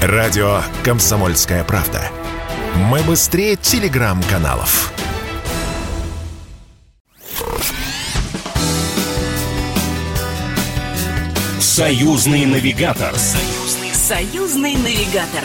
Радио «Комсомольская правда». Мы быстрее телеграм-каналов. Союзный навигатор. Союзный, союзный навигатор.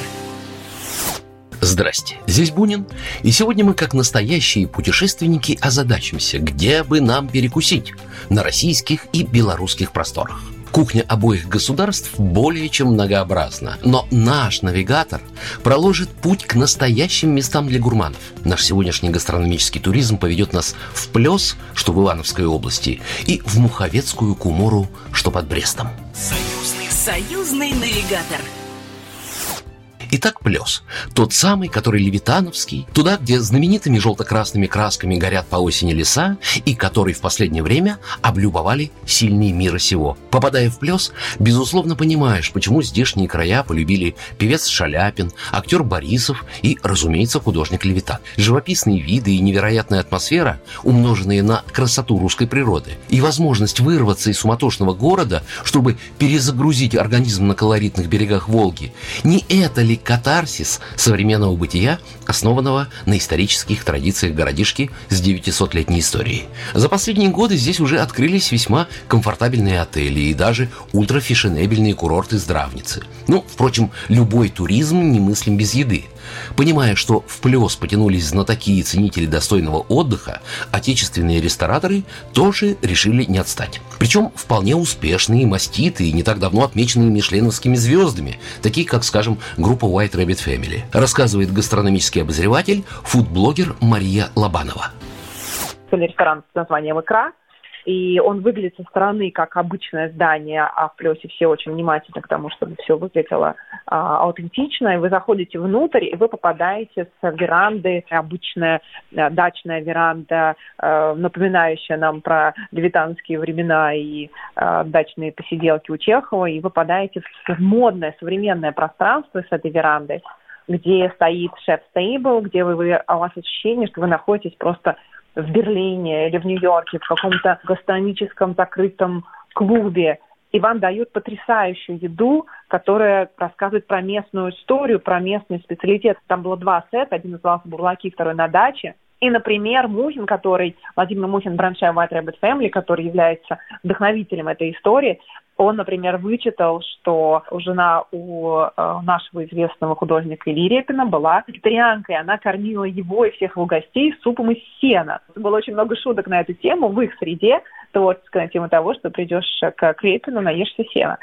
Здрасте, здесь Бунин, и сегодня мы, как настоящие путешественники, озадачимся, где бы нам перекусить на российских и белорусских просторах. Кухня обоих государств более чем многообразна, но наш навигатор проложит путь к настоящим местам для гурманов. Наш сегодняшний гастрономический туризм поведет нас в Плес, что в Ивановской области, и в Муховецкую Кумору, что под Брестом. Союзный, союзный навигатор – Итак, плес. Тот самый, который левитановский, туда, где знаменитыми желто-красными красками горят по осени леса, и который в последнее время облюбовали сильные мира сего. Попадая в плес, безусловно понимаешь, почему здешние края полюбили певец Шаляпин, актер Борисов и, разумеется, художник Левитан. Живописные виды и невероятная атмосфера, умноженные на красоту русской природы, и возможность вырваться из суматошного города, чтобы перезагрузить организм на колоритных берегах Волги, не это ли катарсис современного бытия, основанного на исторических традициях городишки с 900-летней историей. За последние годы здесь уже открылись весьма комфортабельные отели и даже ультрафешенебельные курорты здравницы. Ну, впрочем, любой туризм немыслим без еды. Понимая, что в плес потянулись знатоки и ценители достойного отдыха, отечественные рестораторы тоже решили не отстать. Причем вполне успешные, маститые, не так давно отмеченные мишленовскими звездами, такие как, скажем, группа White Rabbit Family, рассказывает гастрономический обозреватель, фудблогер Мария Лобанова. Ресторан с названием «Икра», и он выглядит со стороны как обычное здание, а в плюсе все очень внимательны к тому, чтобы все выглядело а, аутентично. И вы заходите внутрь, и вы попадаете с веранды, обычная а, дачная веранда, а, напоминающая нам про левитанские времена и а, дачные посиделки у Чехова, и вы попадаете в модное современное пространство с этой верандой, где стоит шеф-стейбл, где вы, вы, у вас ощущение, что вы находитесь просто в Берлине или в Нью-Йорке, в каком-то гастрономическом закрытом клубе, и вам дают потрясающую еду, которая рассказывает про местную историю, про местный специалитет. Там было два сета, один назывался «Бурлаки», второй «На даче». И, например, Мухин, который, Владимир Мухин, браншай White Rabbit Family, который является вдохновителем этой истории, он, например, вычитал, что жена у э, нашего известного художника Ильи Репина была вегетарианкой. Она кормила его и всех его гостей супом из сена. Было очень много шуток на эту тему в их среде, творческая тема того, что придешь к Репину, наешься сена.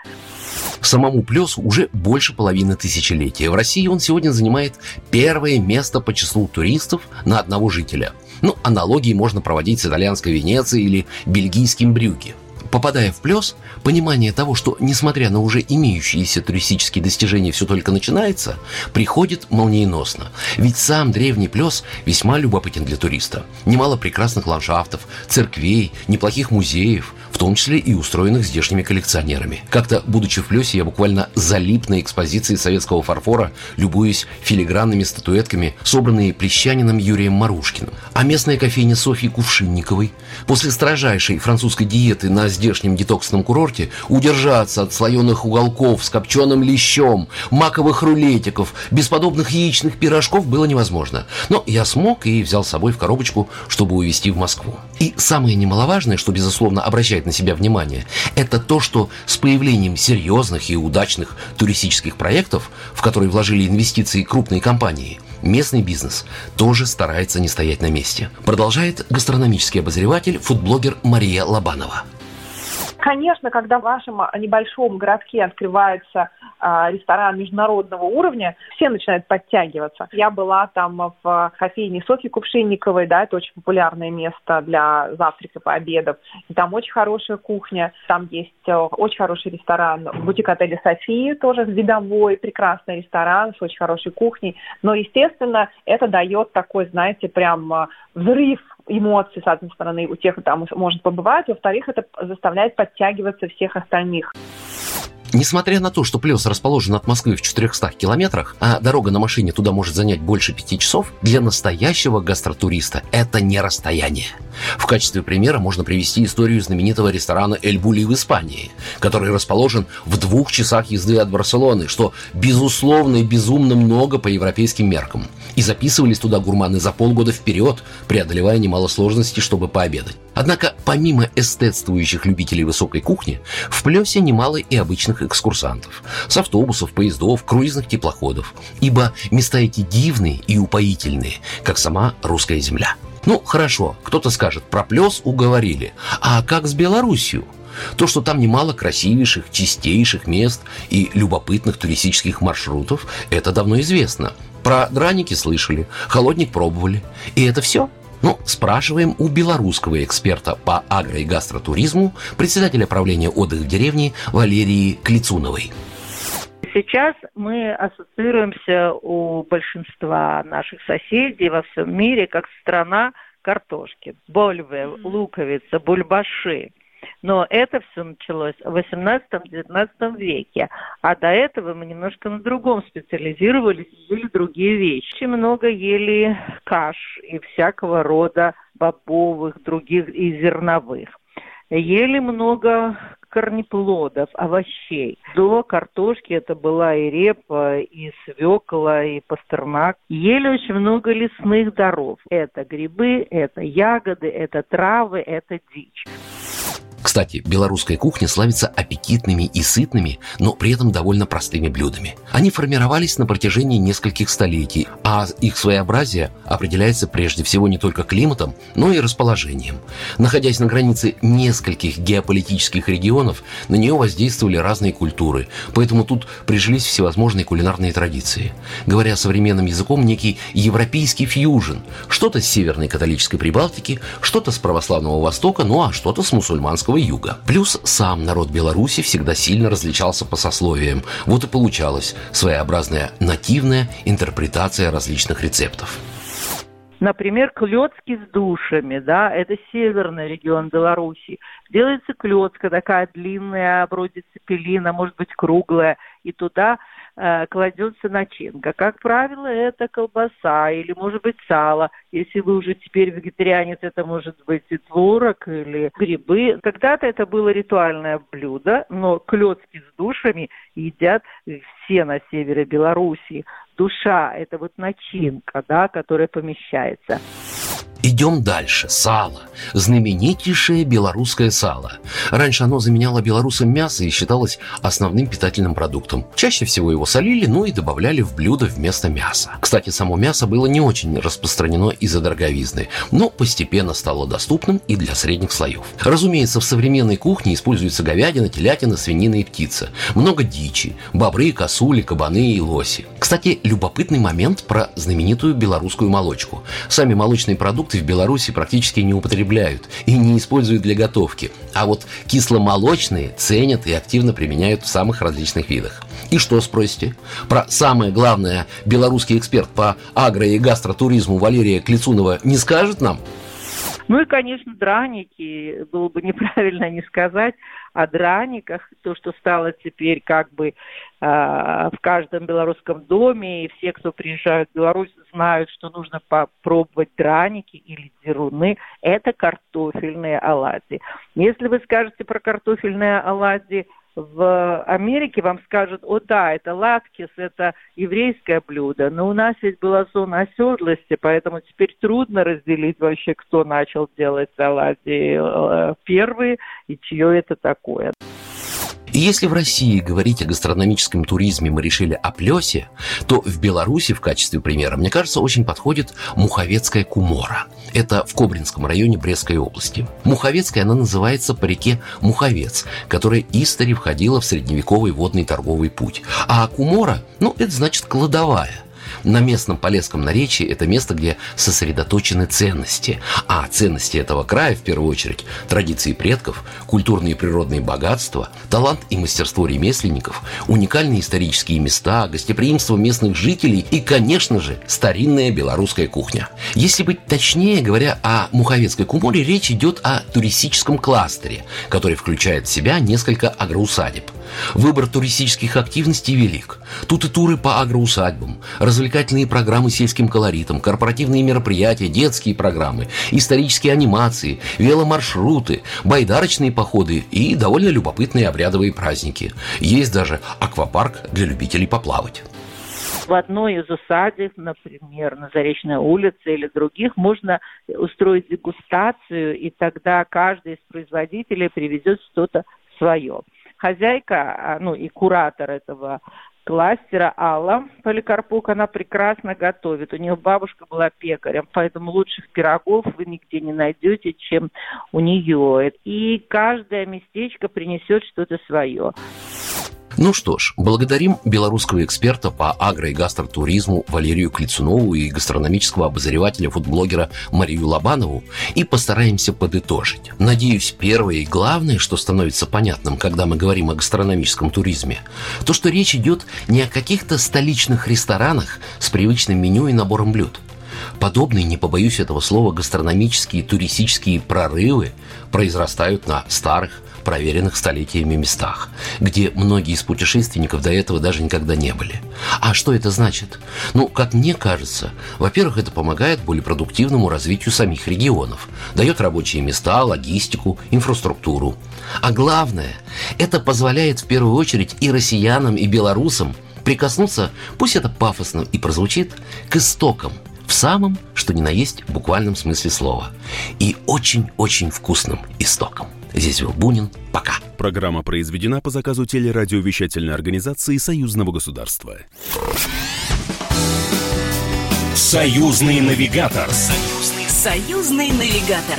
Самому Плесу уже больше половины тысячелетия. В России он сегодня занимает первое место по числу туристов на одного жителя. Ну, аналогии можно проводить с итальянской Венецией или бельгийским Брюгге. Попадая в плюс, понимание того, что, несмотря на уже имеющиеся туристические достижения, все только начинается, приходит молниеносно. Ведь сам древний плюс весьма любопытен для туриста. Немало прекрасных ландшафтов, церквей, неплохих музеев, в том числе и устроенных здешними коллекционерами. Как-то, будучи в плюсе, я буквально залип на экспозиции советского фарфора, любуясь филигранными статуэтками, собранные плещанином Юрием Марушкиным. А местная кофейня Софьи Кувшинниковой после строжайшей французской диеты на здешнем детоксном курорте удержаться от слоеных уголков с копченым лещом, маковых рулетиков, бесподобных яичных пирожков было невозможно. Но я смог и взял с собой в коробочку, чтобы увезти в Москву. И самое немаловажное, что, безусловно, обращает на себя внимание, это то, что с появлением серьезных и удачных туристических проектов, в которые вложили инвестиции крупные компании, местный бизнес тоже старается не стоять на месте. Продолжает гастрономический обозреватель, фудблогер Мария Лобанова. Конечно, когда в вашем небольшом городке открывается а, ресторан международного уровня, все начинают подтягиваться. Я была там в кофейне Софьи Кувшинниковой, да, это очень популярное место для завтрака, пообедов. И там очень хорошая кухня, там есть э, очень хороший ресторан, бутик отеля Софии, тоже видовой, прекрасный ресторан с очень хорошей кухней. Но, естественно, это дает такой, знаете, прям э, взрыв эмоций, с одной стороны, у тех, кто там может побывать, во-вторых, это заставляет подтягиваться всех остальных. Несмотря на то, что Плес расположен от Москвы в 400 километрах, а дорога на машине туда может занять больше пяти часов, для настоящего гастротуриста это не расстояние. В качестве примера можно привести историю знаменитого ресторана «Эль Були» в Испании, который расположен в двух часах езды от Барселоны, что, безусловно, и безумно много по европейским меркам. И записывались туда гурманы за полгода вперед, преодолевая немало сложностей, чтобы пообедать. Однако, помимо эстетствующих любителей высокой кухни, в Плесе немало и обычных экскурсантов. С автобусов, поездов, круизных теплоходов. Ибо места эти дивные и упоительные, как сама русская земля. Ну, хорошо, кто-то скажет, про Плес уговорили. А как с Белоруссией? То, что там немало красивейших, чистейших мест и любопытных туристических маршрутов, это давно известно. Про драники слышали, холодник пробовали. И это все – ну, спрашиваем у белорусского эксперта по агро- и гастротуризму, председателя правления отдых в деревне Валерии Клицуновой. Сейчас мы ассоциируемся у большинства наших соседей во всем мире как страна картошки, больвы, луковица, бульбаши. Но это все началось в 18-19 веке. А до этого мы немножко на другом специализировались, ели другие вещи. Много ели каш и всякого рода бобовых, других и зерновых. Ели много корнеплодов, овощей. До картошки это была и репа, и свекла, и пастернак. Ели очень много лесных даров. Это грибы, это ягоды, это травы, это дичь. Кстати, белорусская кухня славится аппетитными и сытными, но при этом довольно простыми блюдами. Они формировались на протяжении нескольких столетий, а их своеобразие определяется прежде всего не только климатом, но и расположением. Находясь на границе нескольких геополитических регионов, на нее воздействовали разные культуры, поэтому тут прижились всевозможные кулинарные традиции. Говоря современным языком, некий европейский фьюжн. Что-то с северной католической Прибалтики, что-то с православного Востока, ну а что-то с мусульманского Кавказского юга. Плюс сам народ Беларуси всегда сильно различался по сословиям. Вот и получалась своеобразная нативная интерпретация различных рецептов. Например, клетки с душами, да, это северный регион Беларуси. Делается клетка такая длинная, вроде цепелина, может быть круглая, и туда э, кладется начинка. Как правило, это колбаса или, может быть, сало. Если вы уже теперь вегетарианец, это может быть и творог или грибы. Когда-то это было ритуальное блюдо, но клетки с душами едят все на севере Белоруссии. Душа – это вот начинка, да, которая помещается. Идем дальше. Сало. Знаменитейшее белорусское сало. Раньше оно заменяло белорусам мясо и считалось основным питательным продуктом. Чаще всего его солили, ну и добавляли в блюдо вместо мяса. Кстати, само мясо было не очень распространено из-за дороговизны, но постепенно стало доступным и для средних слоев. Разумеется, в современной кухне используются говядина, телятина, свинина и птица. Много дичи, бобры, косули, кабаны и лоси. Кстати, любопытный момент про знаменитую белорусскую молочку. Сами молочные продукты продукты в Беларуси практически не употребляют и не используют для готовки. А вот кисломолочные ценят и активно применяют в самых различных видах. И что спросите? Про самое главное белорусский эксперт по агро- и гастротуризму Валерия Клицунова не скажет нам? Ну и, конечно, драники, было бы неправильно не сказать о драниках, то, что стало теперь как бы э, в каждом белорусском доме, и все, кто приезжают в Беларусь, знают, что нужно попробовать драники или деруны, это картофельные оладьи. Если вы скажете про картофельные оладьи – в Америке вам скажут, о да, это латкис, это еврейское блюдо, но у нас ведь была зона оседлости, поэтому теперь трудно разделить вообще, кто начал делать оладьи э, первые и чье это такое. И если в России говорить о гастрономическом туризме мы решили о плесе, то в Беларуси в качестве примера, мне кажется, очень подходит Муховецкая кумора. Это в Кобринском районе Брестской области. Муховецкая она называется по реке Муховец, которая истори входила в средневековый водный торговый путь. А кумора, ну, это значит кладовая – на местном полесском наречии это место, где сосредоточены ценности. А ценности этого края, в первую очередь, традиции предков, культурные и природные богатства, талант и мастерство ремесленников, уникальные исторические места, гостеприимство местных жителей и, конечно же, старинная белорусская кухня. Если быть точнее, говоря о Муховецкой куморе, речь идет о туристическом кластере, который включает в себя несколько агроусадеб. Выбор туристических активностей велик. Тут и туры по агроусадьбам, развлекательные программы сельским колоритом, корпоративные мероприятия, детские программы, исторические анимации, веломаршруты, байдарочные походы и довольно любопытные обрядовые праздники. Есть даже аквапарк для любителей поплавать в одной из усадеб, например, на Заречной улице или других, можно устроить дегустацию, и тогда каждый из производителей привезет что-то свое. Хозяйка, а, ну и куратор этого кластера Алла Поликарпук, она прекрасно готовит. У нее бабушка была пекарем, поэтому лучших пирогов вы нигде не найдете, чем у нее. И каждое местечко принесет что-то свое. Ну что ж, благодарим белорусского эксперта по агро- и гастротуризму Валерию Клицунову и гастрономического обозревателя фудблогера Марию Лобанову и постараемся подытожить. Надеюсь, первое и главное, что становится понятным, когда мы говорим о гастрономическом туризме, то, что речь идет не о каких-то столичных ресторанах с привычным меню и набором блюд. Подобные, не побоюсь этого слова, гастрономические туристические прорывы произрастают на старых, проверенных столетиями местах, где многие из путешественников до этого даже никогда не были. А что это значит? Ну, как мне кажется, во-первых, это помогает более продуктивному развитию самих регионов, дает рабочие места, логистику, инфраструктуру. А главное, это позволяет в первую очередь и россиянам, и белорусам прикоснуться, пусть это пафосно и прозвучит, к истокам – в самом, что ни на есть, буквальном смысле слова. И очень-очень вкусным истоком. Здесь был Бунин. Пока. Программа произведена по заказу телерадиовещательной организации Союзного государства. Союзный навигатор. Союзный, Союзный навигатор.